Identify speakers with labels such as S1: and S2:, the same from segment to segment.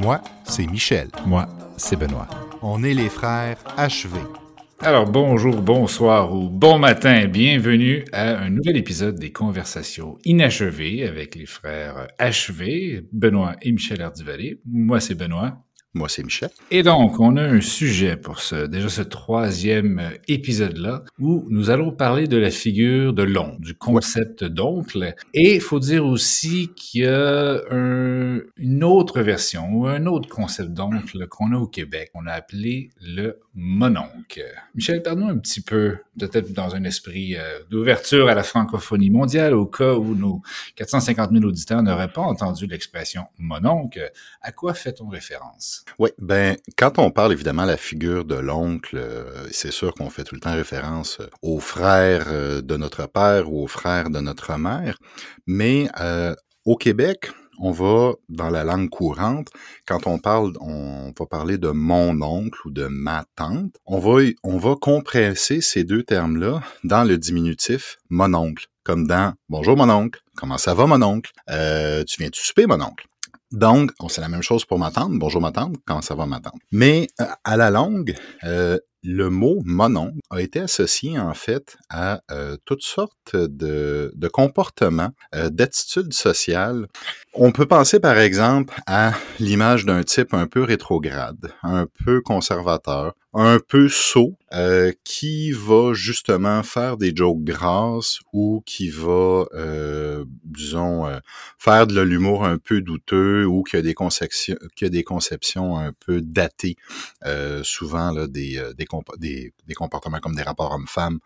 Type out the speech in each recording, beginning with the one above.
S1: Moi, c'est Michel.
S2: Moi, c'est Benoît.
S1: On est les frères achevés.
S2: Alors bonjour, bonsoir ou bon matin, bienvenue à un nouvel épisode des Conversations inachevées avec les frères achevés, Benoît et Michel Ardivallée. Moi, c'est Benoît.
S1: Moi, c'est Michel.
S2: Et donc, on a un sujet pour ce, déjà ce troisième euh, épisode-là, où nous allons parler de la figure de l'oncle, du concept d'oncle. Et il faut dire aussi qu'il y a un, une autre version, ou un autre concept d'oncle qu'on a au Québec, qu'on a appelé le mononcle. Michel, parle-nous un petit peu, peut-être dans un esprit euh, d'ouverture à la francophonie mondiale, au cas où nos 450 000 auditeurs n'auraient pas entendu l'expression mononcle. À quoi fait-on référence?
S1: Oui, ben quand on parle évidemment de la figure de l'oncle, euh, c'est sûr qu'on fait tout le temps référence euh, aux frères de notre père ou aux frères de notre mère, mais au Québec, on va dans la langue courante, quand on parle, on va parler de mon oncle ou de ma tante, on va on va compresser ces deux termes-là dans le diminutif mon oncle, comme dans bonjour mon oncle, comment ça va mon oncle, tu viens tu souper mon oncle. Donc, c'est la même chose pour ma tante. Bonjour ma tante, comment ça va ma tante? Mais euh, à la longue, euh, le mot monon a été associé en fait à euh, toutes sortes de, de comportements, d'attitudes sociales. On peut penser par exemple à l'image d'un type un peu rétrograde, un peu conservateur, un peu sot, euh, qui va justement faire des jokes grasses ou qui va, euh, disons, euh, faire de l'humour un peu douteux ou qui a des conceptions, qui a des conceptions un peu datées, souvent là, des, des, des, comportements comme des rapports hommes-femmes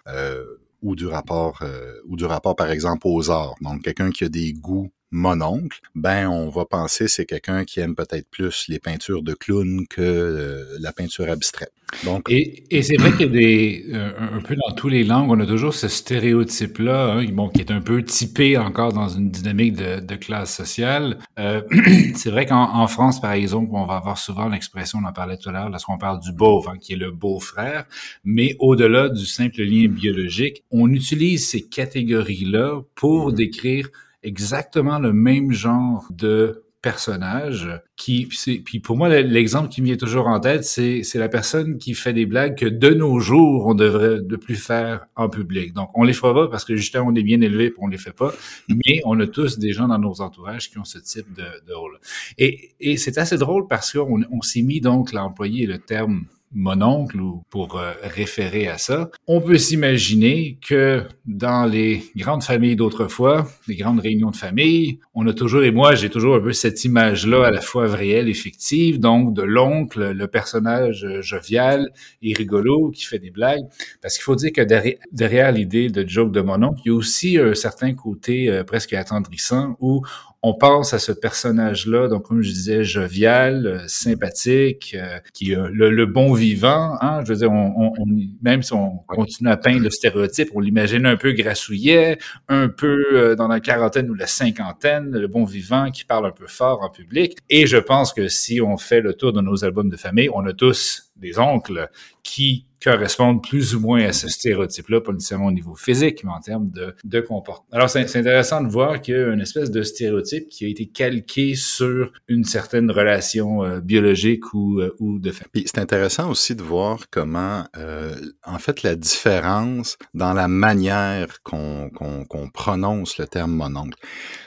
S1: ou du rapport ou du rapport par exemple aux arts. Donc quelqu'un qui a des goûts mon oncle, ben on va penser c'est quelqu'un qui aime peut-être plus les peintures de clown que euh, la peinture abstraite.
S2: Donc et, et c'est vrai qu'il y a des euh, un peu dans tous les langues, on a toujours ce stéréotype là, hein, bon, qui est un peu typé encore dans une dynamique de, de classe sociale. Euh, c'est vrai qu'en France, par exemple, on va avoir souvent l'expression, on en parlait tout à l'heure, lorsqu'on parle du beau, hein, qui est le beau-frère, mais au-delà du simple lien biologique, on utilise ces catégories là pour mm-hmm. décrire exactement le même genre de personnage qui puis pour moi l'exemple qui me vient toujours en tête c'est c'est la personne qui fait des blagues que de nos jours on devrait de plus faire en public. Donc on les fera pas parce que justement on est bien élevé on les fait pas mais on a tous des gens dans nos entourages qui ont ce type de, rôle et et c'est assez drôle parce qu'on on, s'est mis donc à employer le terme mon oncle ou pour euh, référer à ça, on peut s'imaginer que dans les grandes familles d'autrefois, les grandes réunions de famille, on a toujours, et moi j'ai toujours un peu cette image-là à la fois réelle et fictive, donc de l'oncle, le personnage jovial et rigolo qui fait des blagues, parce qu'il faut dire que derrière, derrière l'idée de joke de mon oncle, il y a aussi un certain côté euh, presque attendrissant où on pense à ce personnage-là, donc comme je disais, jovial, euh, sympathique, euh, qui est le, bon vivant. Hein? Je veux dire, on, même si on continue à peindre le stéréotype, on l'imagine un peu grassouillet, un peu euh, dans la quarantaine ou la cinquantaine, le bon vivant qui parle un peu fort en public. Et je pense que si on fait le tour de nos albums de famille, on a tous des oncles qui correspondent plus ou moins à ce stéréotype-là, pas nécessairement au niveau physique, mais en termes de, de comportement. Alors, c'est intéressant de voir qu'il y a une espèce de stéréotype qui a été calqué sur une certaine relation euh, biologique ou, euh, ou de famille.
S1: c'est intéressant aussi de voir comment, euh, en fait, la différence dans la manière qu'on qu'on prononce le terme mon oncle.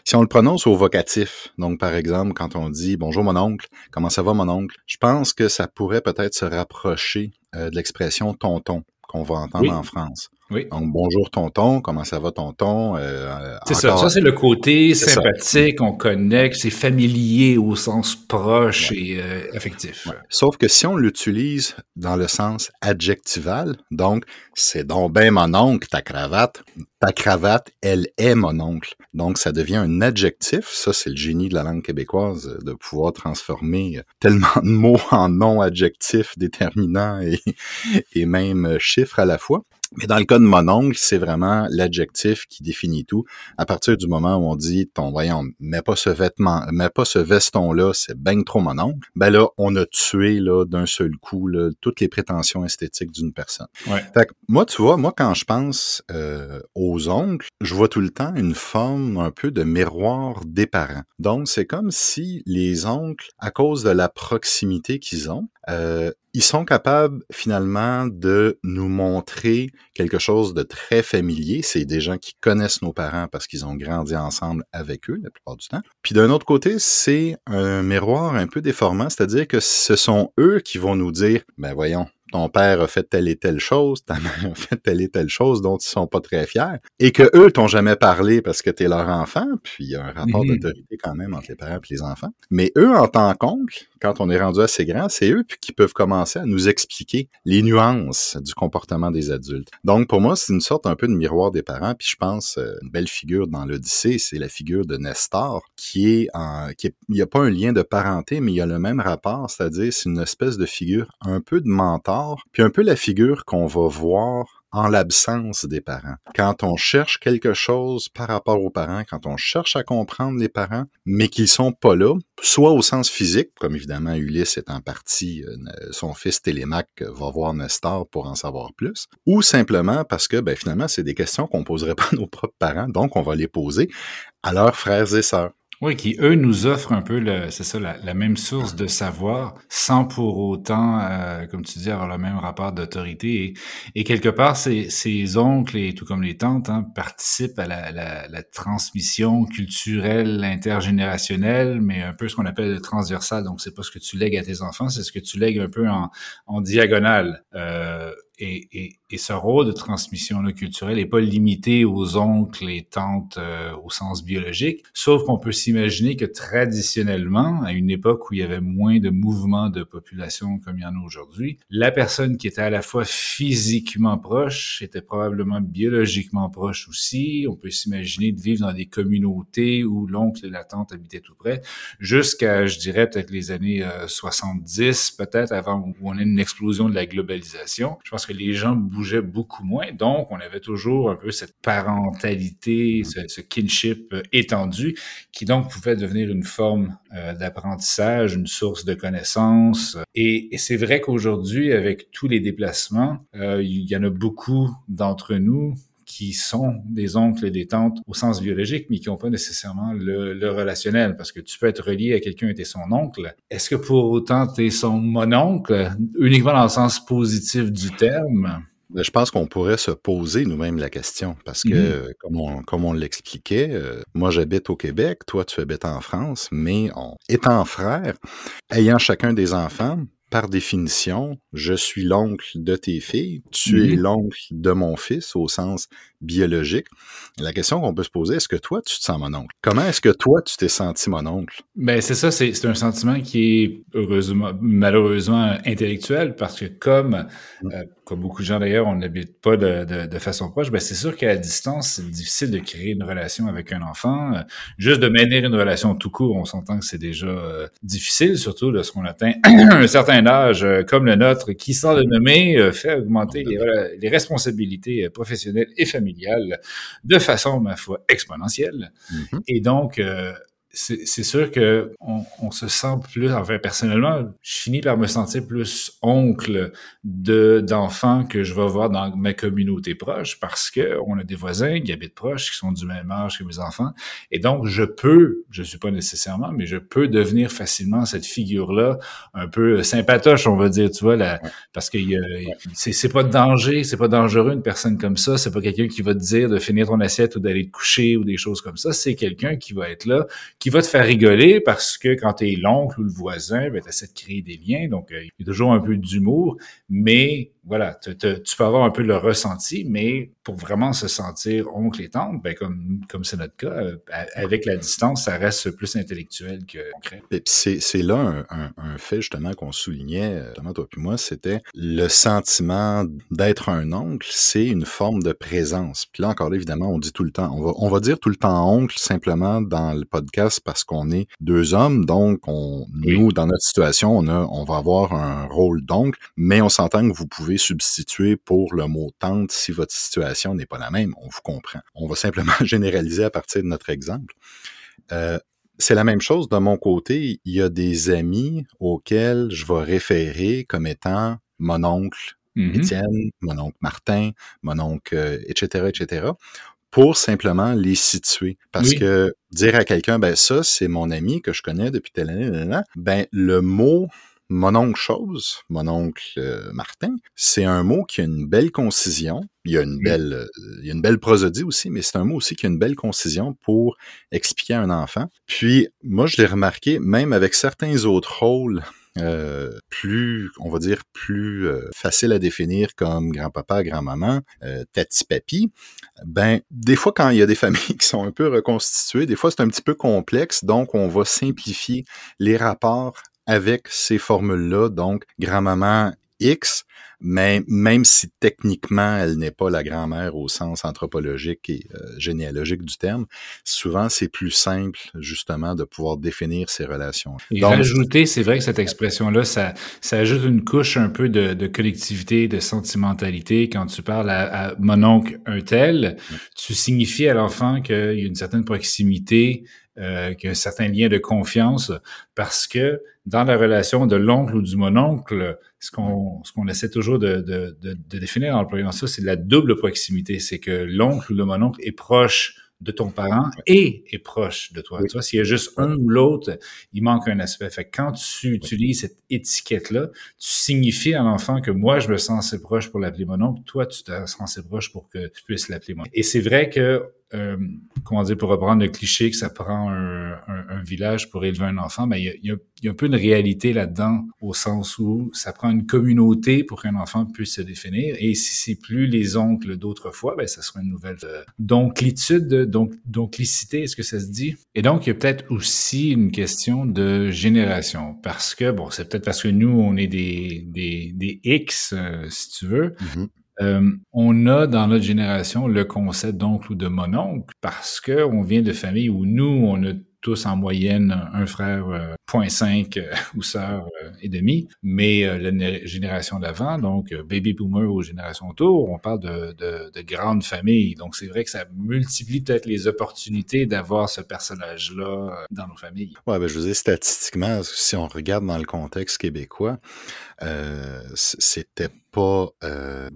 S1: Si on le prononce au vocatif, donc par exemple, quand on dit bonjour mon oncle, comment ça va mon oncle, je pense que ça pourrait peut-être se rapprocher de l'expression tonton qu'on va entendre en France. Oui. Donc, bonjour tonton, comment ça va tonton?
S2: Euh, c'est ça, ça c'est le côté sympathique, on connecte, c'est familier au sens proche et euh, affectif.
S1: Sauf que si on l'utilise dans le sens adjectival, donc c'est donc ben mon oncle, ta cravate, ta cravate, elle est mon oncle. Donc ça devient un adjectif, ça c'est le génie de la langue québécoise, de pouvoir transformer tellement de mots en non adjectifs déterminants et, et même chiffres à la fois. Mais dans le cas de mon oncle, c'est vraiment l'adjectif qui définit tout. À partir du moment où on dit, ton voyons, mets pas ce vêtement, mets pas ce veston-là, c'est bien trop mon oncle. Ben là, on a tué là d'un seul coup là, toutes les prétentions esthétiques d'une personne.
S2: Ouais.
S1: Fait que moi, tu vois, moi quand je pense euh, aux oncles, je vois tout le temps une forme un peu de miroir des parents. Donc c'est comme si les oncles, à cause de la proximité qu'ils ont, euh, ils sont capables finalement de nous montrer quelque chose de très familier. C'est des gens qui connaissent nos parents parce qu'ils ont grandi ensemble avec eux la plupart du temps. Puis d'un autre côté, c'est un miroir un peu déformant, c'est-à-dire que ce sont eux qui vont nous dire, ben voyons, ton père a fait telle et telle chose, ta mère a fait telle et telle chose dont ils sont pas très fiers, et que eux t'ont jamais parlé parce que t'es leur enfant, puis il y a un rapport
S2: Mhm.
S1: d'autorité quand même entre les parents et les enfants. Mais eux, en tant qu'oncles, quand on est rendu assez grand, c'est eux qui peuvent commencer à nous expliquer les nuances du comportement des adultes. Donc pour moi, c'est une sorte un peu de miroir des parents, puis je pense euh, une belle figure dans l'Odyssée, c'est la figure de Nestor, qui est en, qui est, il n'y a pas un lien de parenté, mais il y a le même rapport, c'est-à-dire c'est une espèce de figure un peu de mentor, puis un peu la figure qu'on va voir en l'absence des parents. Quand on cherche quelque chose par rapport aux parents, quand on cherche à comprendre les parents, mais qu'ils sont pas là, soit au sens physique, comme évidemment Ulysse est en partie, euh, son fils Télémaque va voir Nestor pour en savoir plus, ou simplement parce que ben, finalement, c'est des questions qu'on poserait pas à nos propres parents, donc on va les poser à leurs frères et sœurs.
S2: Oui, qui eux nous offrent un peu c'est ça, la, la, même source de savoir, sans pour autant, euh, comme tu dis, avoir le même rapport d'autorité. Et, et, quelque part, ces, ces, oncles et tout comme les tantes hein, participent à la, la, la, transmission culturelle intergénérationnelle, mais un peu ce qu'on appelle le transversal. Donc, c'est pas ce que tu lègues à tes enfants, c'est ce que tu lègues un peu en, en diagonale. Euh, et, et, et, ce rôle de transmission là, culturelle n'est pas limité aux oncles et tantes euh, au sens biologique, sauf qu'on peut s'imaginer que traditionnellement, à une époque où il y avait moins de mouvements de population comme il y en a aujourd'hui, la personne qui était à la fois physiquement proche était probablement biologiquement proche aussi. On peut s'imaginer de vivre dans des communautés où l'oncle et la tante habitaient tout près, jusqu'à, je dirais, peut-être les années euh, 70, peut-être avant où on a une explosion de la globalisation. Je pense les gens bougeaient beaucoup moins, donc on avait toujours un peu cette parentalité, ce, kinship euh, étendu, qui donc pouvait devenir une forme euh, d'apprentissage, une source de connaissances. Et, et c'est vrai qu'aujourd'hui, avec tous les déplacements, euh, il y en a beaucoup d'entre nous qui sont des oncles et des tantes au sens biologique, mais qui n'ont pas nécessairement le, le, relationnel, parce que tu peux être relié à quelqu'un et t'es son oncle. Est-ce que pour autant t'es son mononcle, uniquement dans le sens positif du terme?
S1: Je pense qu'on pourrait se poser nous-mêmes la question parce que, mmh. comme on, comme on l'expliquait, euh, moi j'habite au Québec, toi tu habites en France, mais on, étant frères, ayant chacun des enfants, par définition, je suis l'oncle de tes filles, tu mmh. es l'oncle de mon fils au sens biologique. La question qu'on peut se poser, est-ce que toi, tu te sens mon oncle? Comment est-ce que toi, tu t'es senti mon oncle?
S2: Ben, c'est ça, c'est un sentiment qui est heureusement, malheureusement intellectuel parce que comme, mmh. euh, comme beaucoup de gens d'ailleurs, on n'habite pas de, de, de, façon proche, ben, c'est sûr qu'à distance, c'est difficile de créer une relation avec un enfant. Juste de maintenir une relation tout court, on s'entend que c'est déjà euh, difficile, surtout lorsqu'on atteint un certain âge euh, comme le nôtre, qui sans le nommer, euh, fait augmenter les, les responsabilités professionnelles et familiales de façon, ma foi, exponentielle. Mm -hmm. Et donc, euh, c'est sûr que on, on, se sent plus, enfin personnellement, je finis par me sentir plus oncle de d'enfants que je vais voir dans ma communauté proche parce que on a des voisins qui habitent proches, qui sont du même âge que mes enfants, et donc je peux, je suis pas nécessairement, mais je peux devenir facilement cette figure-là, un peu sympatoche, on va dire, tu vois, parce que c'est pas de danger, c'est pas dangereux une personne comme ça, c'est pas quelqu'un qui va te dire de finir ton assiette ou d'aller te coucher ou des choses comme ça, c'est quelqu'un qui va être là, qui va te faire rigoler parce que quand tu es l'oncle ou le voisin, ben, tu essaies de créer des liens. Donc, euh, il y a toujours un peu d'humour, mais voilà, tu peux avoir un peu le ressenti, mais pour vraiment se sentir oncle et tante, ben comme comme c'est notre cas, euh, avec la distance, ça reste plus intellectuel que concret.
S1: C'est là un, fait justement qu'on soulignait, notamment toi puis moi, c'était le sentiment d'être un oncle, c'est une forme de présence. Puis là encore, évidemment, on dit tout le temps, on va, on va dire tout le temps oncle simplement dans le podcast place parce qu'on est deux hommes, donc on, nous, dans notre situation, on, a, on va avoir un rôle d'oncle, mais on s'entend que vous pouvez substituer pour le mot tante si votre situation n'est pas la même. On vous comprend. On va simplement généraliser à partir de notre exemple. Euh, c'est la même chose de mon côté. Il y a des amis auxquels je vais référer comme étant mon oncle mm-hmm. Étienne, mon oncle Martin, mon oncle, etc., euh, etc., pour simplement les situer. Parce que dire à quelqu'un, ben ça, c'est mon ami que je connais depuis telle année, ben le mot mon oncle chose, mon oncle euh, Martin, c'est un mot qui a une belle concision. Il y a une belle, euh, il y a une belle prosodie aussi, mais c'est un mot aussi qui a une belle concision pour expliquer à un enfant. Puis moi, je l'ai remarqué, même avec certains autres rôles euh, plus, on va dire, plus euh, facile à définir comme grand-papa, grand-maman, euh, tati-papi, ben, des fois, quand il y a des familles qui sont un peu reconstituées, des fois, c'est un petit peu complexe, donc on va simplifier les rapports avec ces formules-là, donc grand-maman X, mais même si techniquement elle n'est pas la grand-mère au sens anthropologique et euh, généalogique du terme, souvent c'est plus simple justement de pouvoir définir ces relations.
S2: Et Donc, rajouter, c'est vrai que cette expression-là, ça, ça ajoute une couche un peu de, de collectivité, de sentimentalité. Quand tu parles à, mon oncle un tel, tu signifies à l'enfant qu'il y a une certaine proximité, euh, qu'il y a un certain lien de confiance, parce que dans la relation de l'oncle ou du mononcle, ce qu'on ce qu'on essaie toujours de, de, de, de définir en employant ça, c'est la double proximité. C'est que l'oncle ou le mononcle est proche de ton parent et est proche de toi. Tu vois, s'il y a juste un ou l'autre, il manque un aspect. Fait que quand tu utilises cette étiquette-là, tu signifies à l'enfant que moi, je me sens assez proche pour l'appeler mon oncle, toi, tu te sens assez proche pour que tu puisses l'appeler mon oncle. Et c'est vrai que euh, comment dire, pour reprendre le cliché que ça prend un, un, un village pour élever un enfant, ben, il y a, y a, un peu une réalité là-dedans, au sens où ça prend une communauté pour qu'un enfant puisse se définir. Et si c'est plus les oncles d'autrefois, ben ça sera une nouvelle euh, donclitude, donc donclicité, est-ce que ça se dit? Et donc, il y a peut-être aussi une question de génération, parce que, bon, c'est peut-être parce que nous, on est des, des, des X, euh, si tu veux, mm-hmm. Euh, on a dans notre génération le concept d'oncle ou de mononcle parce que on vient de familles où nous, on a tous en moyenne un frère euh, 0.5 euh, ou sœur euh, et demi, mais euh, la génération d'avant, donc baby boomer aux générations autour, on parle de, de, de grandes familles. Donc c'est vrai que ça multiplie peut-être les opportunités d'avoir ce personnage-là dans nos familles.
S1: Ouais, ben je veux dire statistiquement, si on regarde dans le contexte québécois, c'était euh,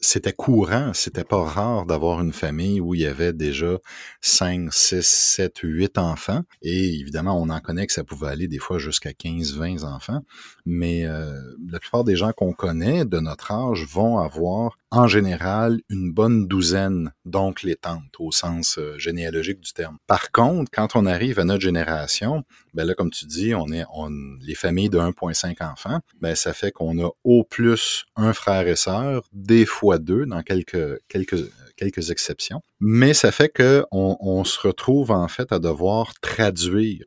S1: c'était courant, c'était pas rare d'avoir une famille où il y avait déjà 5, 6, 7, 8 enfants. Et évidemment, on en connaît que ça pouvait aller des fois jusqu'à 15, 20 enfants. Mais euh, la plupart des gens qu'on connaît de notre âge vont avoir en général une bonne douzaine d'oncles et tantes au sens euh, généalogique du terme. Par contre, quand on arrive à notre génération, ben là, comme tu dis, on est on, les familles de 1,5 enfants, ben ça fait qu'on a au plus un frère et sœur, des fois deux dans quelques quelques quelques exceptions. Mais ça fait que on, on se retrouve en fait à devoir traduire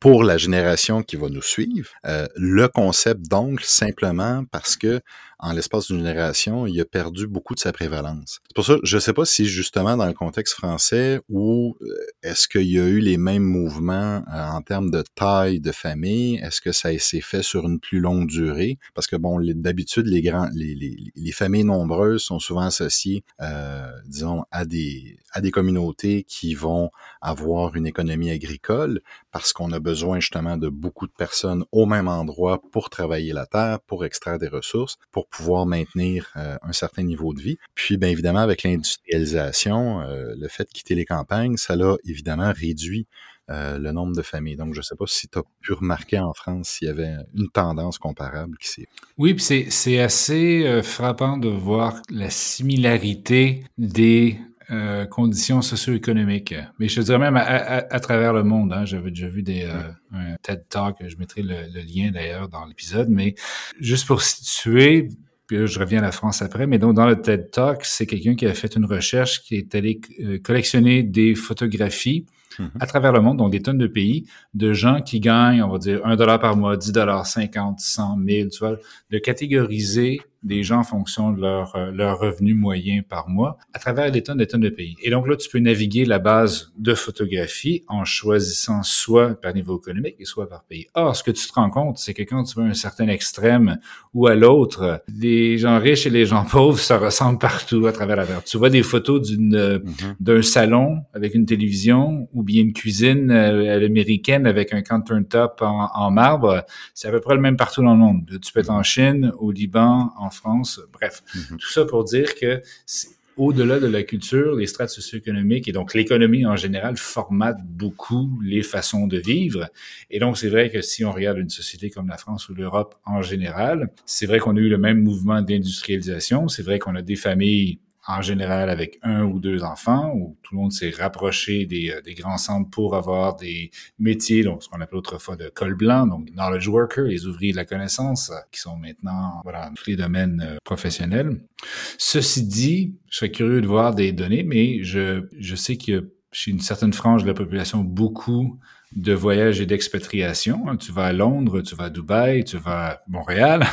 S1: pour la génération qui va nous suivre, euh, le concept d'oncle simplement parce que en l'espace d'une génération, il a perdu beaucoup de sa prévalence. C'est pour ça, je ne sais pas si justement dans le contexte français ou euh, est-ce qu'il y a eu les mêmes mouvements euh, en termes de taille de famille, est-ce que ça s'est fait sur une plus longue durée? Parce que bon, d'habitude les grands, les, les, les, familles nombreuses sont souvent associées, euh, disons, à des à des communautés qui vont avoir une économie agricole parce qu'on a besoin justement de beaucoup de personnes au même endroit pour travailler la terre, pour extraire des ressources, pour pouvoir maintenir euh, un certain niveau de vie. Puis, bien évidemment, avec l'industrialisation, euh, le fait de quitter les campagnes, ça l'a évidemment réduit euh, le nombre de familles. Donc, je ne sais pas si tu as pu remarquer en France s'il y avait une tendance comparable qui s'est...
S2: Oui, puis c'est assez frappant de voir la similarité des euh, conditions socio-économiques. Mais je te dirais même à, travers le monde. Hein, J'avais déjà vu des euh, TED Talk, je mettrai le, lien d'ailleurs dans l'épisode, mais juste pour situer, puis là, je reviens à la France après, mais donc dans le TED Talk, c'est quelqu'un qui a fait une recherche qui est allé euh, collectionner des photographies mm-hmm. à travers le monde, donc des tonnes de pays, de gens qui gagnent, on va dire, un dollar par mois, 10 dollars, 50, 100, 1000, tu vois, de catégoriser des gens en fonction de leur, euh, leur revenu moyen par mois à travers les tonnes et tonnes de pays. Et donc là, tu peux naviguer la base de photographie en choisissant soit par niveau économique et soit par pays. Or, ce que tu te rends compte, c'est que quand tu vas à un certain extrême ou à l'autre, les gens riches et les gens pauvres se ressemblent partout à travers la terre. Tu vois des photos d'une euh, mm-hmm. d'un salon avec une télévision ou bien une cuisine euh, américaine avec un countertop en, en marbre, c'est à peu près le même partout dans le monde. Tu peux être en Chine, au Liban, en France, bref. Mm-hmm. Tout ça pour dire que au-delà de la culture, les strates socio-économiques et donc l'économie en général formatent beaucoup les façons de vivre. Et donc, c'est vrai que si on regarde une société comme la France ou l'Europe en général, c'est vrai qu'on a eu le même mouvement d'industrialisation. C'est vrai qu'on a des familles en général avec un ou deux enfants, où tout le monde s'est rapproché des, euh, des, grands centres pour avoir des métiers, donc ce qu'on appelait autrefois de col blanc, donc knowledge worker, les ouvriers de la connaissance, euh, qui sont maintenant voilà, dans tous les domaines euh, professionnels. Ceci dit, je serais curieux de voir des données, mais je, je sais que chez une certaine frange de la population beaucoup de voyages et d'expatriation. Tu vas à Londres, tu vas à Dubaï, tu vas à Montréal,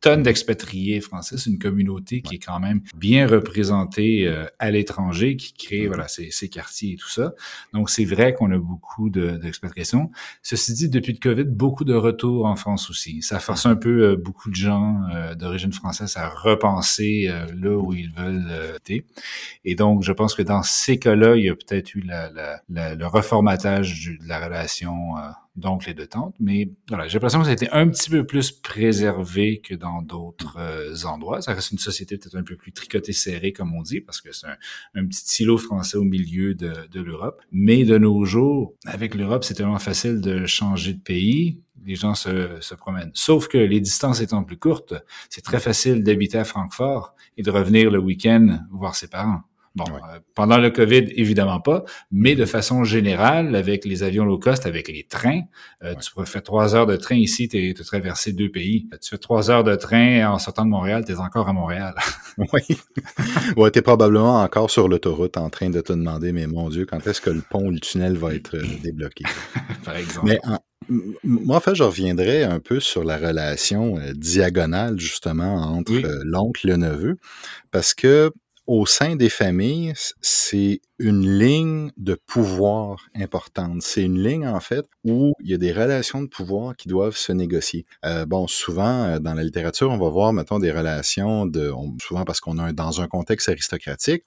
S2: tonnes d'expatriés français. C'est une communauté qui est quand même bien représentée euh, à l'étranger, qui crée voilà ces, ces, quartiers et tout ça. Donc c'est vrai qu'on a beaucoup d'expatriation. Ceci dit, depuis le Covid, beaucoup de retours en France aussi. Ça force un peu euh, beaucoup de gens euh, d'origine française à repenser là où ils veulent être. Et donc je pense que dans ces cas-là, il y a peut-être eu la, la, le reformatage de la relation donc les deux tentes. Mais voilà, j'ai l'impression que ça a été un petit peu plus préservé que dans d'autres euh, endroits. Ça reste une société peut-être un peu plus tricotée serrée, comme on dit, parce que c'est un, petit silo français au milieu de, de l'Europe. Mais de nos jours, avec l'Europe, c'est tellement facile de changer de pays les gens se, se, promènent. Sauf que les distances étant plus courtes, c'est très facile d'habiter à Francfort et de revenir le week-end voir ses parents. Bon, euh, pendant le COVID, évidemment pas, mais de façon générale, avec les avions low cost, avec les trains, euh, tu peux faire trois heures de train ici, tu as traversé deux pays. Tu fais trois heures de train en sortant de Montréal, tu es encore à Montréal.
S1: oui. ouais, tu es probablement encore sur l'autoroute en train de te demander, mais mon Dieu, quand est-ce que le pont ou le tunnel va être euh, débloqué?
S2: Par exemple.
S1: Mais moi, en fait, je reviendrai un peu sur la relation diagonale, justement, entre l'oncle et le neveu, parce que au sein des familles, c'est une ligne de pouvoir importante. C'est une ligne, en fait, où il y a des relations de pouvoir qui doivent se négocier. Euh, bon, souvent, euh, dans la littérature, on va voir, mettons, des relations de... souvent parce qu'on est dans un contexte aristocratique,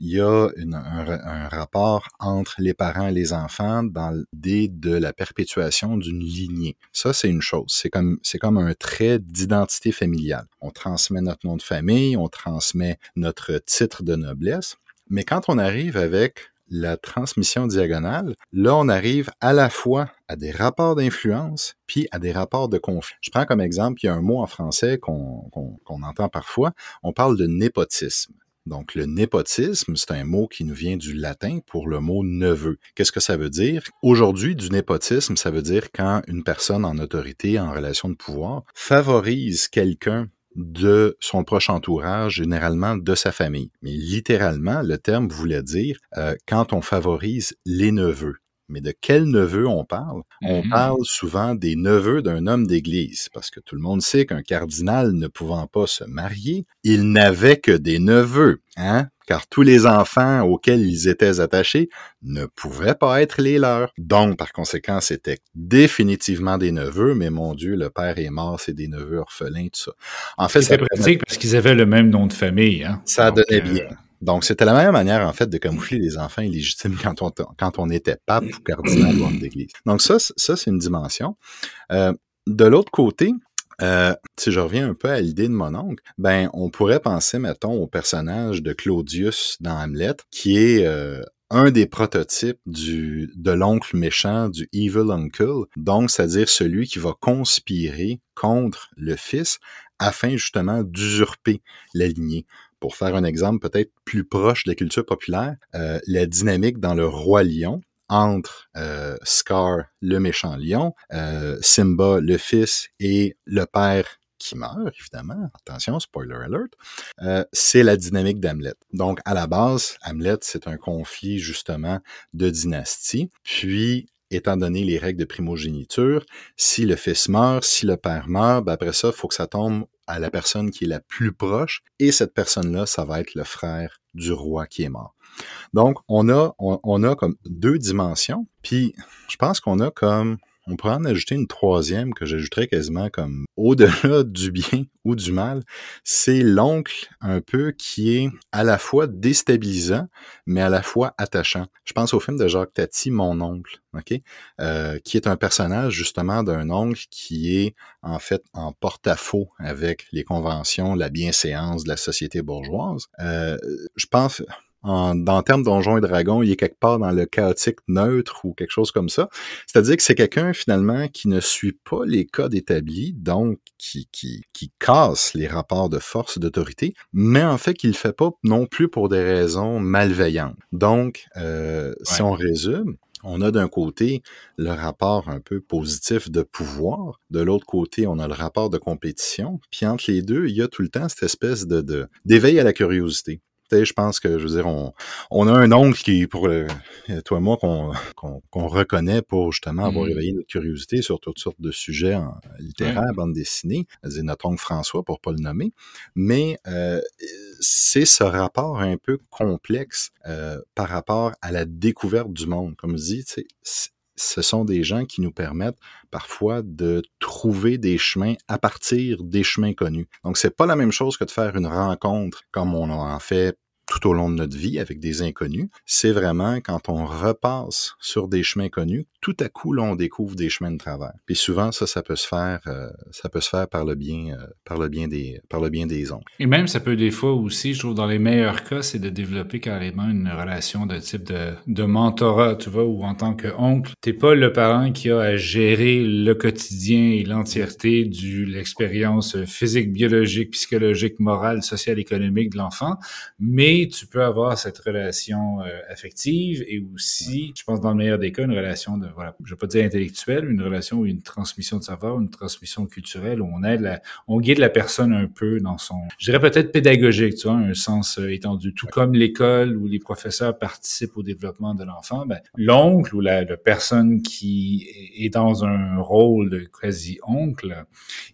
S1: il y a un, rapport entre les parents et les enfants dans l'idée de la perpétuation d'une lignée. Ça, c'est une chose. C'est comme, c'est comme un trait d'identité familiale. On transmet notre nom de famille, on transmet notre titre de noblesse. Mais quand on arrive avec la transmission diagonale, là, on arrive à la fois à des rapports d'influence puis à des rapports de conflit. Je prends comme exemple, il y a un mot en français qu'on entend parfois, on parle de népotisme. Donc, le népotisme, c'est un mot qui nous vient du latin pour le mot neveu. Qu'est-ce que ça veut dire? Aujourd'hui, du népotisme, ça veut dire quand une personne en autorité, en relation de pouvoir, favorise quelqu'un de son proche entourage, généralement de sa famille. Mais littéralement, le terme voulait dire euh, quand on favorise les neveux. Mais de quel neveu on parle? On mm-hmm. parle souvent des neveux d'un homme d'église, parce que tout le monde sait qu'un cardinal ne pouvant pas se marier, il n'avait que des neveux, hein? car tous les enfants auxquels ils étaient attachés ne pouvaient pas être les leurs. Donc, par conséquent, c'était définitivement des neveux, mais mon Dieu, le père est mort, c'est des neveux orphelins, tout ça.
S2: En fait, c'est pratique parce qu'ils avaient le même nom de famille. Hein?
S1: Ça donnait bien. Donc, c'était la meilleure manière, en fait, de camoufler les enfants illégitimes quand on, quand on était pape ou cardinal ou homme d'église. Donc, ça, ça c'est une dimension. Euh, de l'autre côté, euh, si je reviens un peu à l'idée de mon oncle, ben, on pourrait penser, mettons, au personnage de Claudius dans Hamlet, qui est euh, un des prototypes du, de l'oncle méchant, du evil uncle, donc c'est-à-dire celui qui va conspirer contre le fils afin justement d'usurper la lignée. Pour faire un exemple peut-être plus proche de la culture populaire, euh, la dynamique dans le roi lion entre euh, Scar, le méchant lion, euh, Simba, le fils, et le père qui meurt, évidemment. Attention, spoiler alert. C'est la dynamique d'Hamlet. Donc, à la base, Hamlet, c'est un conflit, justement, de dynastie. Puis, étant donné les règles de primogéniture, si le fils meurt, si le père meurt, ben après ça, il faut que ça tombe à la personne qui est la plus proche, et cette personne-là, ça va être le frère du roi qui est mort. Donc, on a, on a comme deux dimensions, puis je pense qu'on a comme on pourrait en ajouter une troisième que j'ajouterais quasiment comme au-delà du bien ou du mal. C'est l'oncle un peu qui est à la fois déstabilisant, mais à la fois attachant. Je pense au film de Jacques Tati, Mon oncle, euh, qui est un personnage justement d'un oncle qui est en fait en porte-à-faux avec les conventions, la bienséance de la société bourgeoise. Euh, je pense en, dans termes donjons et dragons, il est quelque part dans le chaotique neutre ou quelque chose comme ça. C'est-à-dire que c'est quelqu'un finalement qui ne suit pas les codes établis, donc qui, qui, qui casse les rapports de force d'autorité, mais en fait qu'il le fait pas non plus pour des raisons malveillantes. Donc, euh, si on résume, on a d'un côté le rapport un peu positif de pouvoir, de l'autre côté, on a le rapport de compétition, puis entre les deux, il y a tout le temps cette espèce de d'éveil à la curiosité je pense que, je veux dire, on, on a un oncle qui, pour euh, toi et moi, qu'on reconnaît pour justement avoir mmh. éveillé notre curiosité sur toutes sortes de sujets en, littéraires, bande dessinée, c'est notre oncle François, pour pas le nommer. Mais euh, c'est ce rapport un peu complexe euh, par rapport à la découverte du monde. Comme je dis, ce sont des gens qui nous permettent parfois de trouver des chemins à partir des chemins connus. Donc, c'est pas la même chose que de faire une rencontre comme on en fait tout au long de notre vie avec des inconnus, c'est vraiment quand on repasse sur des chemins connus, tout à coup, là, on découvre des chemins de travers. Puis souvent, ça, ça peut se faire, euh, ça peut se faire par le bien, euh, par le bien des, par le bien des ondes.
S2: Et même, ça peut des fois aussi, je trouve, dans les meilleurs cas, c'est de développer carrément une relation de type de, de mentorat, tu vois, où en tant qu'oncle, t'es pas le parent qui a à gérer le quotidien et l'entièreté de l'expérience physique, biologique, psychologique, morale, sociale, économique de l'enfant, mais tu peux avoir cette relation euh, affective et aussi, je pense dans le meilleur des cas, une relation de, voilà, je vais pas dire intellectuelle, une relation ou une transmission de savoir, une transmission culturelle où on aide la, on guide la personne un peu dans son, je dirais peut-être pédagogique, tu vois, un sens euh, étendu. Tout comme l'école où les professeurs participent au développement de l'enfant, ben, l'oncle ou la, la, personne qui est dans un rôle de quasi-oncle,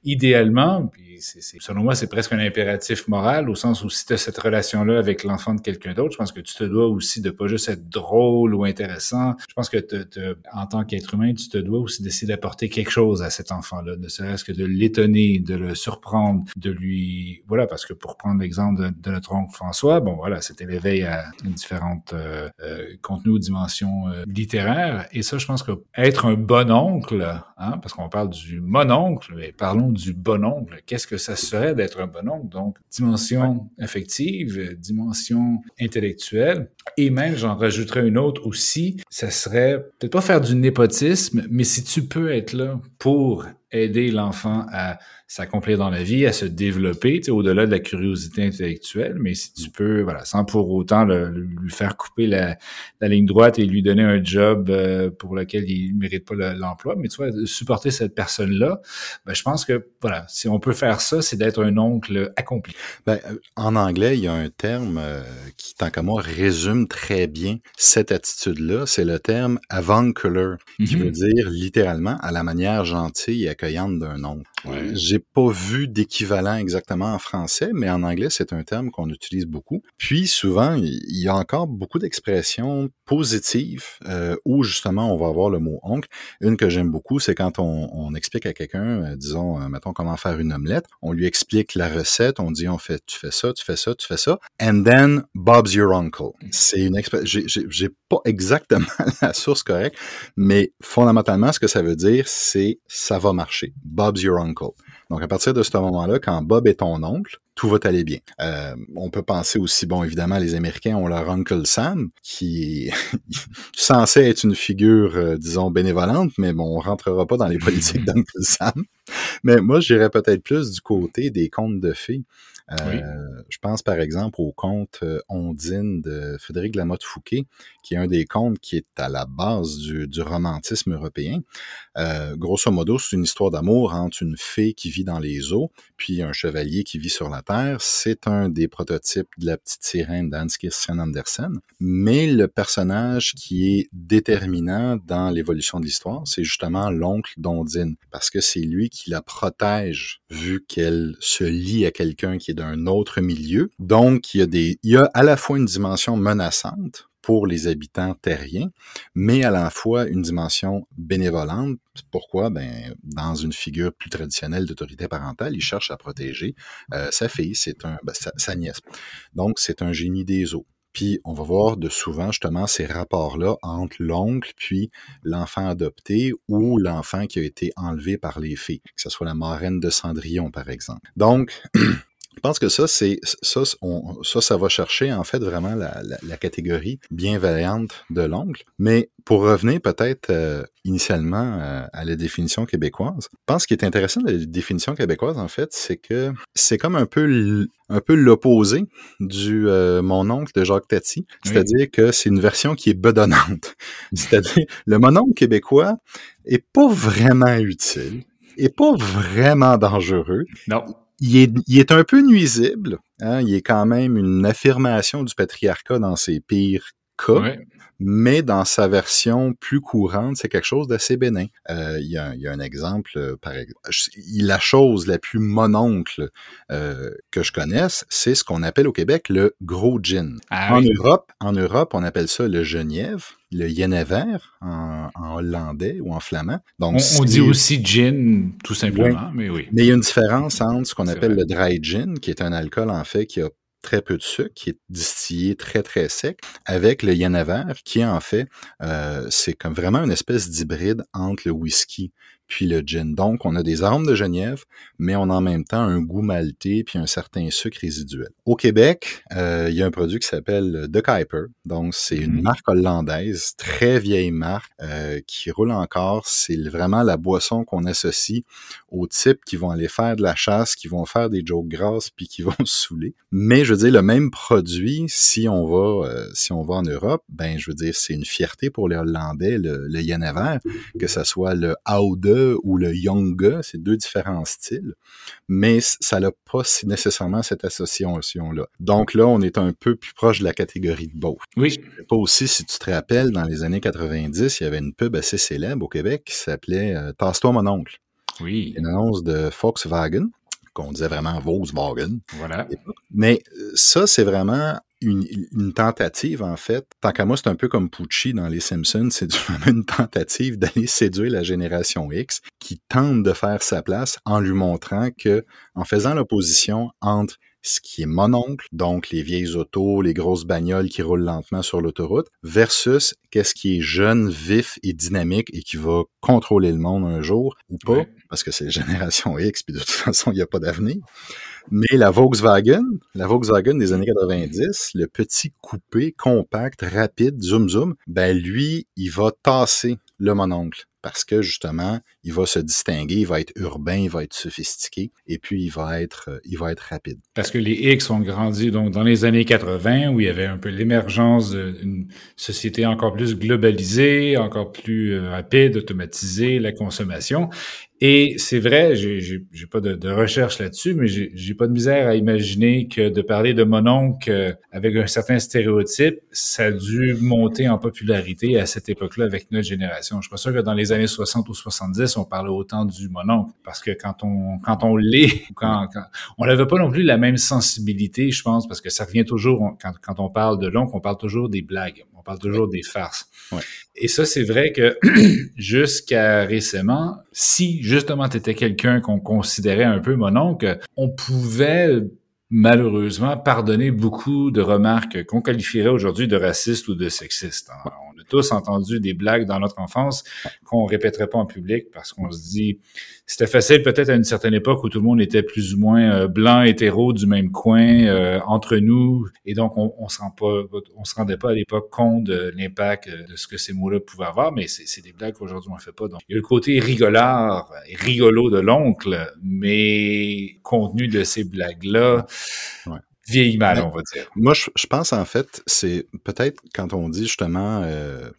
S2: idéalement, puis c'est, selon moi, c'est presque un impératif moral au sens où si tu as cette relation-là avec l'enfant, l'enfant de quelqu'un d'autre. Je pense que tu te dois aussi de pas juste être drôle ou intéressant. Je pense que te, en tant qu'être humain, tu te dois aussi d'essayer d'apporter quelque chose à cet enfant-là, ne serait-ce que de l'étonner, de le surprendre, de lui, voilà, parce que pour prendre l'exemple de, notre oncle François, bon voilà, c'était l'éveil à différentes euh, euh, contenus ou dimensions euh, littéraires. Et ça, je pense que être un bon oncle, hein, parce qu'on parle du mononcle, mais parlons du bon oncle. Qu'est-ce que ça serait d'être un bon oncle? Donc, dimension affective, dimension intellectuelle. Et même, j'en rajouterais une autre aussi, ça serait peut-être pas faire du népotisme, mais si tu peux être là pour aider l'enfant à s'accomplir dans la vie, à se développer, au-delà de la curiosité intellectuelle, mais si tu peux, voilà, sans pour autant le, lui faire couper la, la, ligne droite et lui donner un job euh, pour lequel il ne mérite pas l'emploi, mais tu vois, supporter cette personne-là, ben, je pense que, voilà, si on peut faire ça, c'est d'être un oncle accompli.
S1: Ben, euh, en anglais, il y a un terme euh, qui, tant qu'à moi, résume très bien cette attitude-là, c'est le terme avuncular, qui veut mm-hmm. dire littéralement à la manière gentille et accueillante d'un oncle. J'ai pas vu d'équivalent exactement en français, mais en anglais, c'est un terme qu'on utilise beaucoup. Puis souvent, il y a encore beaucoup d'expressions positives euh, où justement on va avoir le mot oncle. Une que j'aime beaucoup, c'est quand on, on, explique à quelqu'un, euh, disons, euh, mettons comment faire une omelette, on lui explique la recette, on dit on fait, tu fais ça, tu fais ça, tu fais ça, and then Bob's your uncle. C'est une expression, j'ai pas exactement la source correcte, mais fondamentalement, ce que ça veut dire, c'est ça va marcher. Bob's your uncle. Donc, à partir de ce moment-là, quand Bob est ton oncle, tout va aller bien. Euh, on peut penser aussi, bon, évidemment, les Américains ont leur Uncle Sam, qui est censé être une figure, euh, disons, bénévolente, mais bon, on rentrera pas dans les politiques d'Uncle Sam. Mais moi, j'irais peut-être plus du côté des contes de fées. Je pense par exemple au conte Ondine de Frédéric Lamotte-Fouquet, qui est un des contes qui est à la base du, du romantisme européen. grosso modo, c'est une histoire d'amour entre une fée qui vit dans les eaux, puis un chevalier qui vit sur la terre. C'est un des prototypes de la petite sirène d'Hans Christian Andersen. Mais le personnage qui est déterminant dans l'évolution de l'histoire, c'est justement l'oncle d'Ondine, parce que c'est lui qui la protège vu qu'elle se lie à quelqu'un qui est d'un autre milieu. Donc, il y a des, à la fois une dimension menaçante pour les habitants terriens, mais à la fois une dimension bénévolente. Pourquoi? Ben, dans une figure plus traditionnelle d'autorité parentale, il cherche à protéger euh, sa fille, c'est un, ben, sa, nièce. Donc, c'est un génie des eaux. Puis on va voir de souvent justement ces rapports-là entre l'oncle puis l'enfant adopté ou l'enfant qui a été enlevé par les fées, que ce soit la marraine de Cendrillon par exemple. Donc Je pense que ça, c'est ça, ça, ça va chercher en fait vraiment la, la, catégorie bienveillante de l'oncle. Mais pour revenir peut-être euh, initialement euh, à la définition québécoise, je pense qu'il est intéressant de la définition québécoise en fait, c'est que c'est comme un peu un peu l'opposé du euh, mon oncle de Jacques Tati, c'est-à-dire que c'est une version qui est bedonnante. c'est-à-dire le mon oncle québécois est pas vraiment utile, est pas vraiment dangereux.
S2: Non
S1: il est, un peu nuisible. Hein? Il est quand même une affirmation du patriarcat dans ses pires cas. Mais dans sa version plus courante, c'est quelque chose d'assez bénin. Euh, il, y a, un exemple, euh, par exemple, la chose la plus mononcle euh, que je connaisse, c'est ce qu'on appelle au Québec le gros gin. Ah en Europe, en Europe, on appelle ça le genièvre le Yenever en, en, hollandais ou en flamand.
S2: Donc, on, dit aussi gin, tout simplement, mais oui.
S1: Mais il y a une différence entre ce qu'on appelle le dry gin, qui est un alcool, en fait, qui a très peu de sucre, qui est distillé très, très sec, avec le Yenever, qui en fait, euh, c'est comme vraiment une espèce d'hybride entre le whisky puis le gin. Donc, on a des arômes de genièvre, mais on a en même temps un goût maltais puis un certain sucre résiduel. Au Québec, euh, il y a un produit qui s'appelle The Kuiper. Donc, c'est une mm-hmm. marque hollandaise, très vieille marque, euh, qui roule encore. C'est vraiment la boisson qu'on associe aux types qui vont aller faire de la chasse, qui vont faire des jokes grasses puis qui vont se saouler. Mais je veux dire, le même produit, si on va, euh, si on va en Europe, ben, je veux dire, c'est une fierté pour les Hollandais, le, le que ce soit le Aude ou le Young, c'est deux différents styles, mais ça n'a pas nécessairement cette association-là. Donc là, on est un peu plus proche de la catégorie de beau.
S2: Oui.
S1: Pas aussi, si tu te rappelles, dans les années 90, il y avait une pub assez célèbre au Québec qui s'appelait euh, Tasse-toi mon oncle.
S2: Oui.
S1: Une annonce de Volkswagen qu'on disait vraiment Volkswagen.
S2: Voilà.
S1: Mais euh, ça, c'est vraiment une, tentative, en fait. Tant qu'à moi, c'est un peu comme Pucci dans Les Simpsons, c'est vraiment une tentative d'aller séduire la génération X qui tente de faire sa place en lui montrant que, en faisant l'opposition entre ce qui est mon oncle, donc les vieilles autos, les grosses bagnoles qui roulent lentement sur l'autoroute, versus qu'est-ce qui est jeune, vif et dynamique et qui va contrôler le monde un jour ou pas, parce que c'est génération X, puis de toute façon, il n'y a pas d'avenir. Mais la Volkswagen, la Volkswagen des années 90, le petit coupé compact, rapide, zoom zoom, ben lui, il va tasser le mononcle parce que justement, il va se distinguer, il va être urbain, il va être sophistiqué, et puis il va être, euh, il va être rapide.
S2: Parce que les X ont grandi donc dans les années 80, où il y avait un peu l'émergence d'une société encore plus globalisée, encore plus euh, rapide, automatisée, la consommation. Et c'est vrai, j'ai pas de, recherche là-dessus, mais j'ai pas de misère à imaginer que de parler de mon oncle euh, avec un certain stéréotype, ça a dû monter en popularité à cette époque-là avec notre génération. Je suis pas sûr que dans les années 60 ou 70, on parlait autant du mon parce que quand on quand on l'est, quand, quand, on n'avait pas non plus la même sensibilité, je pense, parce que ça revient toujours quand, quand on parle de l'oncle, on parle toujours des blagues parle toujours des farces. Et ça, c'est vrai que jusqu'à récemment, si justement tu étais quelqu'un qu'on considérait un peu mon oncle, on pouvait malheureusement pardonner beaucoup de remarques qu'on qualifierait aujourd'hui de racistes ou de sexistes. A tous entendu des blagues dans notre enfance qu'on répéterait pas en public parce qu'on se dit, c'était facile peut-être à une certaine époque où tout le monde était plus ou moins euh, blanc, hétéro, du même coin, euh, entre nous, et donc on, on se rend pas, on se rendait pas à l'époque compte de l'impact de ce que ces mots-là pouvaient avoir, mais c'est des blagues qu'aujourd'hui on fait pas. Donc il y a le côté rigolard rigolo de l'oncle, mais contenu de ces blagues-là. Ouais vieillit mal, on va dire.
S1: Moi, je, pense en fait, c'est peut-être quand on dit justement euh,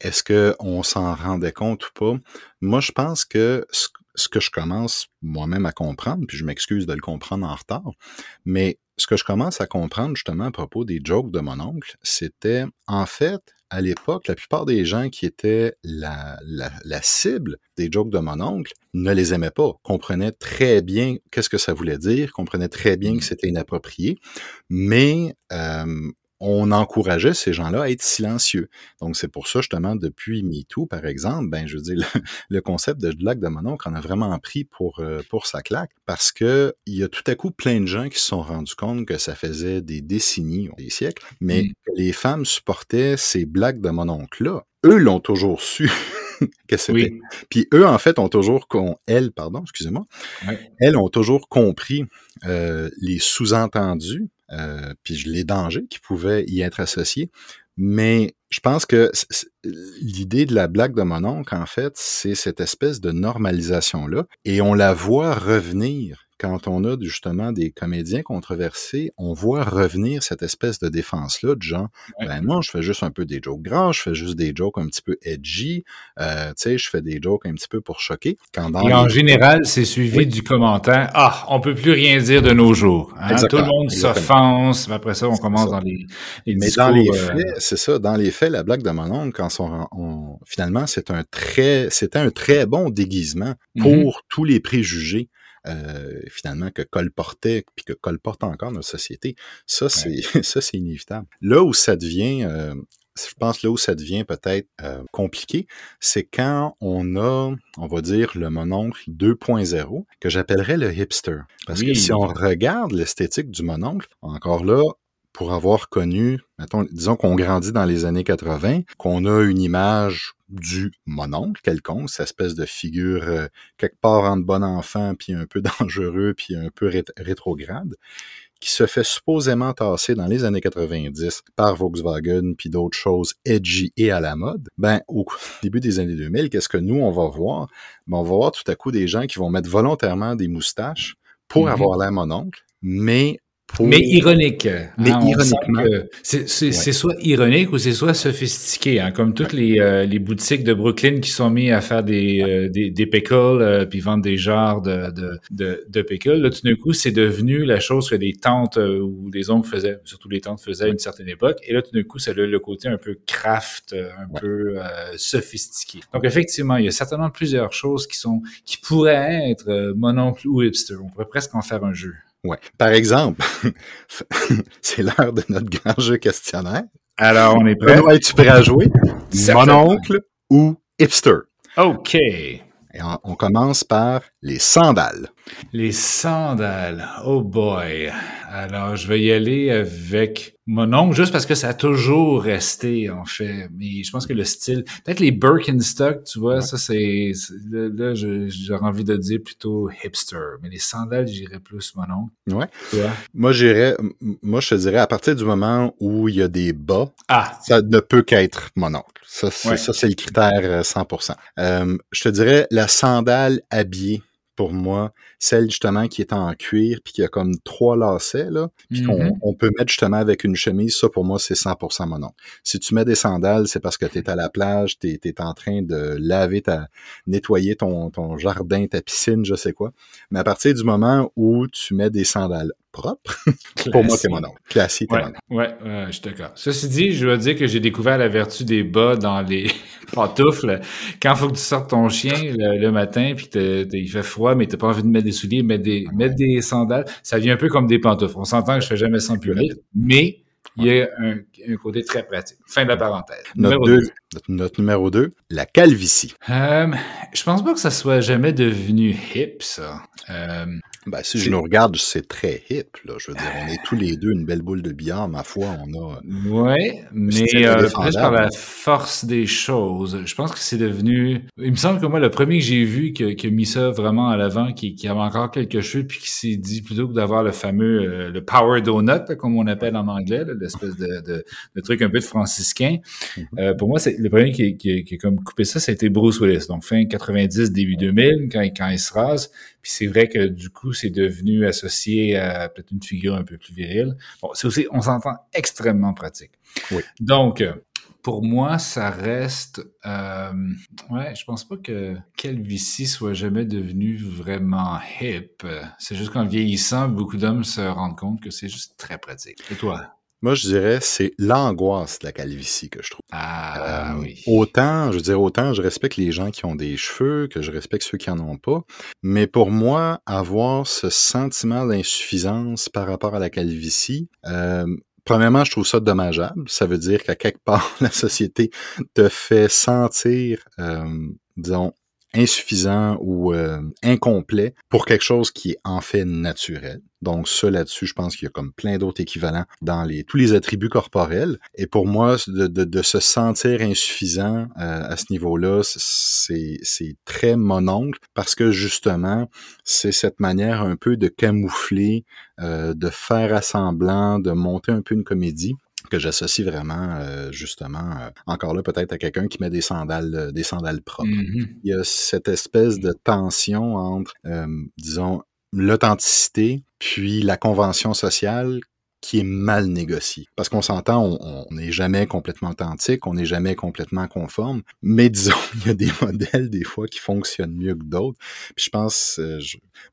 S1: est-ce qu'on s'en rendait compte ou pas? Moi, je pense que ce, ce que je commence moi-même à comprendre, puis je m'excuse de le comprendre en retard, mais ce que je commence à comprendre justement à propos des jokes de mon oncle, c'était en fait, à l'époque, la plupart des gens qui étaient la, la, cible des jokes de mon oncle ne les aimaient pas, comprenaient très bien qu'est-ce que ça voulait dire, comprenaient très bien que mmh. c'était inapproprié, mais euh, on encourageait ces gens-là à être silencieux. Donc, c'est pour ça, justement, depuis MeToo, par exemple, ben, je veux dire, le, concept de blague de oncle en a vraiment pris pour, euh, pour sa claque parce que il y a tout à coup plein de gens qui se sont rendus compte que ça faisait des décennies, des siècles, mais que les femmes supportaient ces blagues de mon oncle-là. Eux l'ont toujours su. que c'était. Puis eux, en fait, ont toujours, con... elles, pardon, excusez-moi, elles ont toujours compris euh, les sous-entendus euh, puis les dangers qui pouvaient y être associés. Mais je pense que l'idée de la blague de mon oncle, en fait, c'est cette espèce de normalisation-là. Et on la voit revenir quand on a justement des comédiens controversés, on voit revenir cette espèce de défense-là de genre, ben non, je fais juste un peu des jokes grands, je fais juste des jokes un petit peu edgy, euh, tu sais, je fais des jokes un petit peu pour choquer.
S2: Quand Et en général, c'est suivi du commentaire, ah, on peut plus rien dire de nos jours. Hein? Tout le monde s'offense, après ça, on commence dans les, les
S1: Mais dans les euh, faits, c'est ça, dans les faits, la blague de mon oncle, quand on, finalement, c'est un très, c'était un très bon déguisement mm-hmm. pour tous les préjugés euh, finalement que colportait puis que colporte encore notre société. Ça, c'est ça, c'est inévitable. Là où ça devient euh, je pense là où ça devient peut-être euh, compliqué, c'est quand on a, on va dire, le mononcle 2.0, que j'appellerais le hipster. Parce que si on regarde l'esthétique du mononcle, encore là, pour avoir connu, mettons, disons qu'on grandit dans les années 80, qu'on a une image du mononcle quelconque, cette espèce de figure euh, quelque part entre bon enfant, puis un peu dangereux, puis un peu rétrograde, qui se fait supposément tasser dans les années 90 par Volkswagen, puis d'autres choses edgy et à la mode, ben au début des années 2000, qu'est-ce que nous, on va voir? Ben, on va voir tout à coup des gens qui vont mettre volontairement des moustaches pour mm-hmm. avoir l'air mononcle, mais
S2: mais ironique. Mais hein, ironiquement. C'est soit ironique ou c'est soit sophistiqué, hein, comme toutes les, euh, les, boutiques de Brooklyn qui sont mis à faire des, euh, des, des, pickles euh, puis vendre des genres de, de, de, de pickles. Là, tout d'un coup, c'est devenu la chose que des tantes ou des oncles faisaient, surtout les tantes faisaient à une certaine époque. Et là, tout d'un coup, c'est le, le, côté un peu craft, un peu sophistiqué. Donc, effectivement, il y a certainement plusieurs choses qui sont qui pourraient être mon oncle ou hipster. On pourrait presque en faire un jeu.
S1: Ouais. Par exemple, c'est l'heure de notre grand jeu questionnaire.
S2: Alors, on est prêt?
S1: Es-tu prêt à jouer? Mon oncle ou hipster?
S2: OK.
S1: Et on, commence par les sandales.
S2: Les sandales. Oh boy. Alors, je vais y aller avec mon oncle, juste parce que ça a toujours resté, en fait. Mais je pense que le style, peut-être les Birkenstock, tu vois, ça c'est, là, j'aurais envie de dire plutôt hipster. Mais les sandales, j'irais plus mon oncle.
S1: Ouais. Moi, j'irais, moi, je te dirais, à partir du moment où il y a des bas, ah. ça ne peut qu'être mon oncle. Ça, c'est le critère 100%. Euh, euh, je te dirais, la sandale habillée, pour moi, celle justement qui est en cuir puis qui a comme trois lacets là, puis qu'on mm-hmm. peut mettre justement avec une chemise, ça pour moi c'est 100% mon nom. Si tu mets des sandales, c'est parce que tu es à la plage, tu es, en train de laver ta nettoyer ton, ton jardin, ta piscine, je sais quoi. Mais à partir du moment où tu mets des sandales propre. Pour moi, c'est mon nom. Classique,
S2: ouais, Ouais, je suis d'accord. Ceci dit, je dois dire que j'ai découvert la vertu des bas dans les pantoufles. Quand il faut que tu sortes ton chien le, matin, puis il fait froid, mais tu n'as pas envie de mettre des souliers, mettre des, mettre des sandales, ça vient un peu comme des pantoufles. On s'entend que je fais jamais sans public, mais il y a un, côté très pratique. Fin de la parenthèse.
S1: Notre, Notre, numéro 2, la calvitie.
S2: Euh, je pense pas que ça soit jamais devenu hip, ça. Euh,
S1: ben, si je nous regarde, c'est très hip. Là. Je veux dire, on est tous les deux une belle boule de billard, ma foi. On a.
S2: Oui, mais euh, par la force des choses. Je pense que c'est devenu. Il me semble que moi, le premier que j'ai vu qui, qui, a mis ça vraiment à l'avant, qui, qui, avait encore quelque chose, puis qui s'est dit plutôt que d'avoir le fameux euh, le power donut, comme on appelle en anglais, l'espèce de, de, de, truc un peu de franciscain. Mm-hmm. euh, pour moi, c'est le premier qui, qui, qui, a comme coupé ça, c'était Bruce Willis. Donc fin 90, début 2000, quand, quand il se rase. Puis c'est vrai que du coup, c'est devenu associé à peut-être une figure un peu plus virile. Bon, c'est aussi, on s'entend extrêmement pratique.
S1: Oui.
S2: Donc, pour moi, ça reste. Euh, ouais, je pense pas que calvitie soit jamais devenu vraiment hip. C'est juste qu'en vieillissant, beaucoup d'hommes se rendent compte que c'est juste très pratique. Et toi?
S1: Moi, je dirais, c'est l'angoisse de la calvitie que je trouve.
S2: Ah euh, oui.
S1: Autant, je veux dire, autant je respecte les gens qui ont des cheveux, que je respecte ceux qui en ont pas. Mais pour moi, avoir ce sentiment d'insuffisance par rapport à la calvitie, euh, premièrement, je trouve ça dommageable. Ça veut dire qu'à quelque part, la société te fait sentir, euh, disons, insuffisant ou euh, incomplet pour quelque chose qui est en fait naturel. Donc ça là-dessus, je pense qu'il y a comme plein d'autres équivalents dans tous les attributs corporels. Et pour moi, de, se sentir insuffisant euh, à ce niveau-là, c'est très mononcle parce que justement, c'est cette manière un peu de camoufler, euh, de faire assemblant, de monter un peu une comédie que j'associe vraiment euh, justement euh, encore là peut-être à quelqu'un qui met des sandales euh, des sandales propres.
S2: Mm-hmm.
S1: Il y a cette espèce de tension entre disons l'authenticité puis la convention sociale qui est mal négocié. Parce qu'on s'entend, on n'est jamais complètement authentique, on n'est jamais complètement conforme, mais disons, il y a des modèles des fois qui fonctionnent mieux que d'autres. Puis je pense, euh,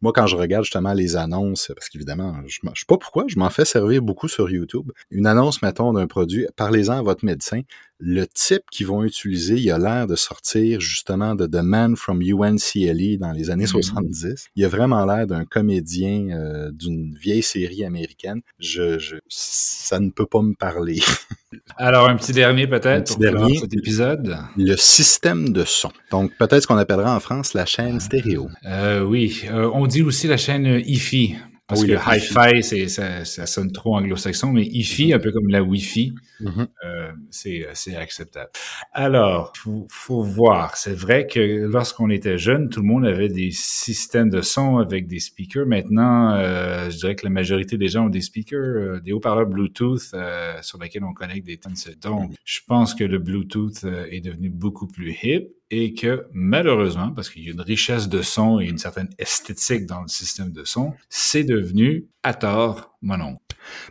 S1: moi quand je regarde justement les annonces, parce qu'évidemment, je ne sais pas pourquoi, je m'en fais servir beaucoup sur YouTube. Une annonce, mettons, d'un produit, parlez-en à votre médecin, le type qu'ils vont utiliser, il a l'air de sortir justement de The Man from UNCLE dans les années 70. Mm-hmm. Il a vraiment l'air d'un comédien euh, d'une vieille série américaine. Je, je, ça ne peut pas me parler.
S2: Alors, un petit dernier peut-être pour dernier, cet épisode.
S1: Le système de son. Donc, peut-être ce qu'on appellera en France la chaîne stéréo.
S2: Euh, oui, euh, on dit aussi la chaîne hi parce que hi-fi, ça, ça, sonne trop anglo-saxon, mais hi-fi, un peu comme la Wi-Fi,
S1: mm-hmm.
S2: euh, c'est, acceptable. Alors, faut, faut voir. C'est vrai que lorsqu'on était jeune, tout le monde avait des systèmes de son avec des speakers. Maintenant, euh, je dirais que la majorité des gens ont des speakers, euh, des haut-parleurs Bluetooth euh, sur lesquels on connecte des tonsils. Donc, je pense que le Bluetooth euh, est devenu beaucoup plus hip et que malheureusement, parce qu'il y a une richesse de son et une certaine esthétique dans le système de son, c'est devenu à tort mon oncle.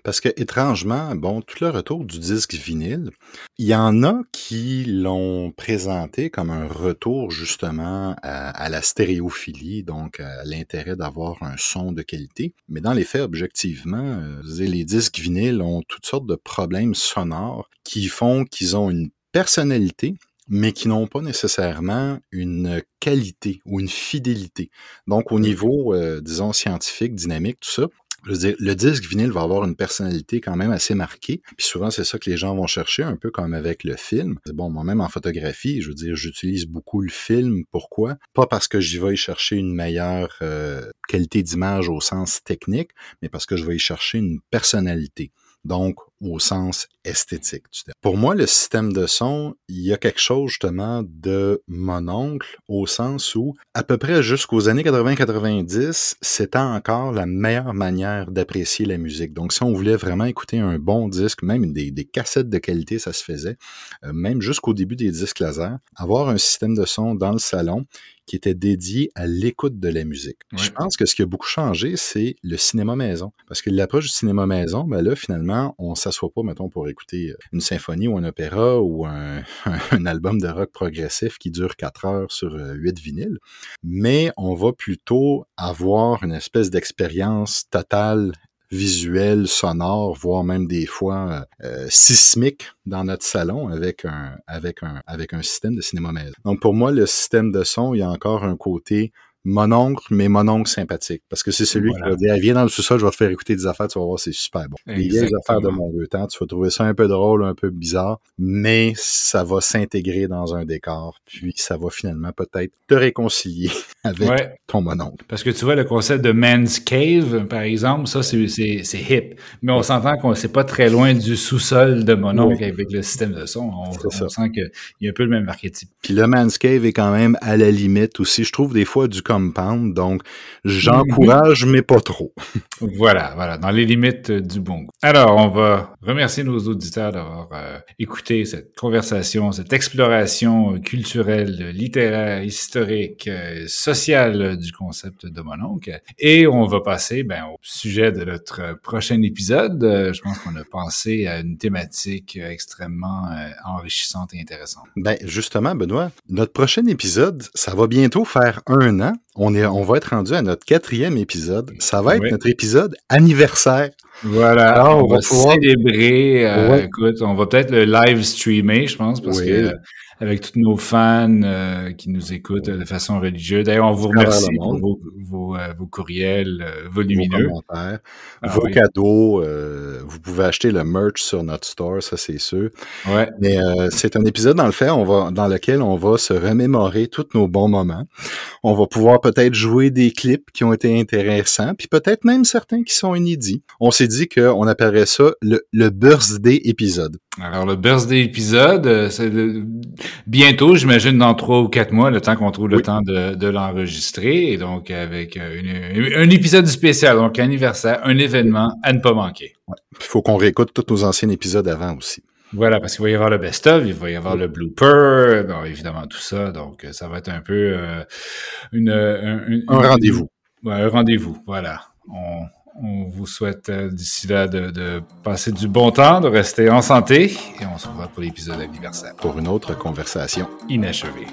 S1: Parce que étrangement, bon, tout le retour du disque vinyle, il y en a qui l'ont présenté comme un retour justement à, la stéréophilie, donc à l'intérêt d'avoir un son de qualité. Mais dans les faits, objectivement, euh, les disques vinyles ont toutes sortes de problèmes sonores qui font qu'ils ont une personnalité, mais qui n'ont pas nécessairement une qualité ou une fidélité. Donc, au niveau, euh, disons, scientifique, dynamique, tout ça, le disque vinyle va avoir une personnalité quand même assez marquée. Puis souvent, c'est ça que les gens vont chercher, un peu comme avec le film. Bon, moi-même en photographie, je veux dire, j'utilise beaucoup le film. Pourquoi? Pas parce que j'y vais y chercher une meilleure euh, qualité d'image au sens technique, mais parce que je vais y chercher une personnalité donc au sens esthétique du terme. Pour moi, le système de son, il y a quelque chose justement de mon oncle au sens où, à peu près jusqu'aux années 80-90, c'était encore la meilleure manière d'apprécier la musique. Donc, si on voulait vraiment écouter un bon disque, même des, des cassettes de qualité, ça se faisait, euh, même jusqu'au début des disques laser, avoir un système de son dans le salon, qui était dédié à l'écoute de la musique. Je pense que ce qui a beaucoup changé, c'est le cinéma maison. Parce que l'approche du cinéma maison, ben là, finalement, on s'assoit pas, mettons, pour écouter une symphonie ou un opéra ou un, album de rock progressif qui dure quatre heures sur euh, huit vinyles, mais on va plutôt avoir une espèce d'expérience totale visuel, sonore, voire même des fois euh, sismique dans notre salon avec un avec un avec un système de cinéma maison. Donc pour moi le système de son, il y a encore un côté mon oncle, mais mon oncle sympathique. Parce que c'est celui qui va dire, viens dans le sous-sol, je vais te faire écouter des affaires, tu vas voir, c'est super bon. Les vieilles affaires de mon vieux temps, tu vas trouver ça un peu drôle, un peu bizarre, mais ça va s'intégrer dans un décor, puis ça va finalement peut-être te réconcilier avec ton mononcle.
S2: Parce que tu vois, le concept de man's cave, par exemple, ça, c'est hip. Mais on s'entend qu'on c'est pas très loin du sous-sol de mononcle avec le système de son. On, sent qu'il y a un peu le même archétype.
S1: Puis le man's cave est quand même à la limite aussi. Je trouve des fois du compound, donc j'encourage, mais pas trop.
S2: voilà, voilà, dans les limites du bon goût. Alors, on va remercier nos auditeurs d'avoir euh, écouté cette conversation, cette exploration culturelle, littéraire, historique, euh, sociale du concept de mononcle. Et on va passer ben, au sujet de notre prochain épisode. Euh, je pense qu'on a pensé à une thématique extrêmement enrichissante et intéressante.
S1: Ben, justement, Benoît, notre prochain épisode, ça va bientôt faire un an. On, est, on va être rendu à notre quatrième épisode. Ça va être notre épisode anniversaire.
S2: Voilà, Alors, on, va, célébrer. Euh, écoute, on va peut-être le live streamer, je pense, parce que avec tous nos fans euh, qui nous écoutent de façon religieuse. D'ailleurs, on vous remercie pour vos, vos, euh, vos courriels euh, volumineux.
S1: Vos commentaires, ah vos cadeaux. vous pouvez acheter le merch sur notre store, ça c'est sûr.
S2: Ouais.
S1: Mais c'est un épisode dans le fait, on va, dans lequel on va se remémorer tous nos bons moments. On va pouvoir peut-être jouer des clips qui ont été intéressants, puis peut-être même certains qui sont inédits. On s'est dit qu'on appellerait ça le, le birthday épisode.
S2: Alors, le birthday épisode, c'est bientôt, j'imagine, dans trois ou quatre mois, le temps qu'on trouve le temps de, de l'enregistrer. Et donc, avec euh, un épisode spécial, donc anniversaire, un événement à ne pas manquer.
S1: Il faut qu'on réécoute tous nos anciens épisodes avant aussi.
S2: Voilà, parce qu'il va y avoir le best-of, il va y avoir le blooper, bon, évidemment tout ça. Donc, ça va être un peu euh, une,
S1: un, rendez-vous.
S2: un rendez-vous, voilà. On, on vous souhaite euh, d'ici là de, passer du bon temps, de rester en santé et on se revoit pour l'épisode anniversaire.
S1: Pour une autre conversation
S2: inachevée.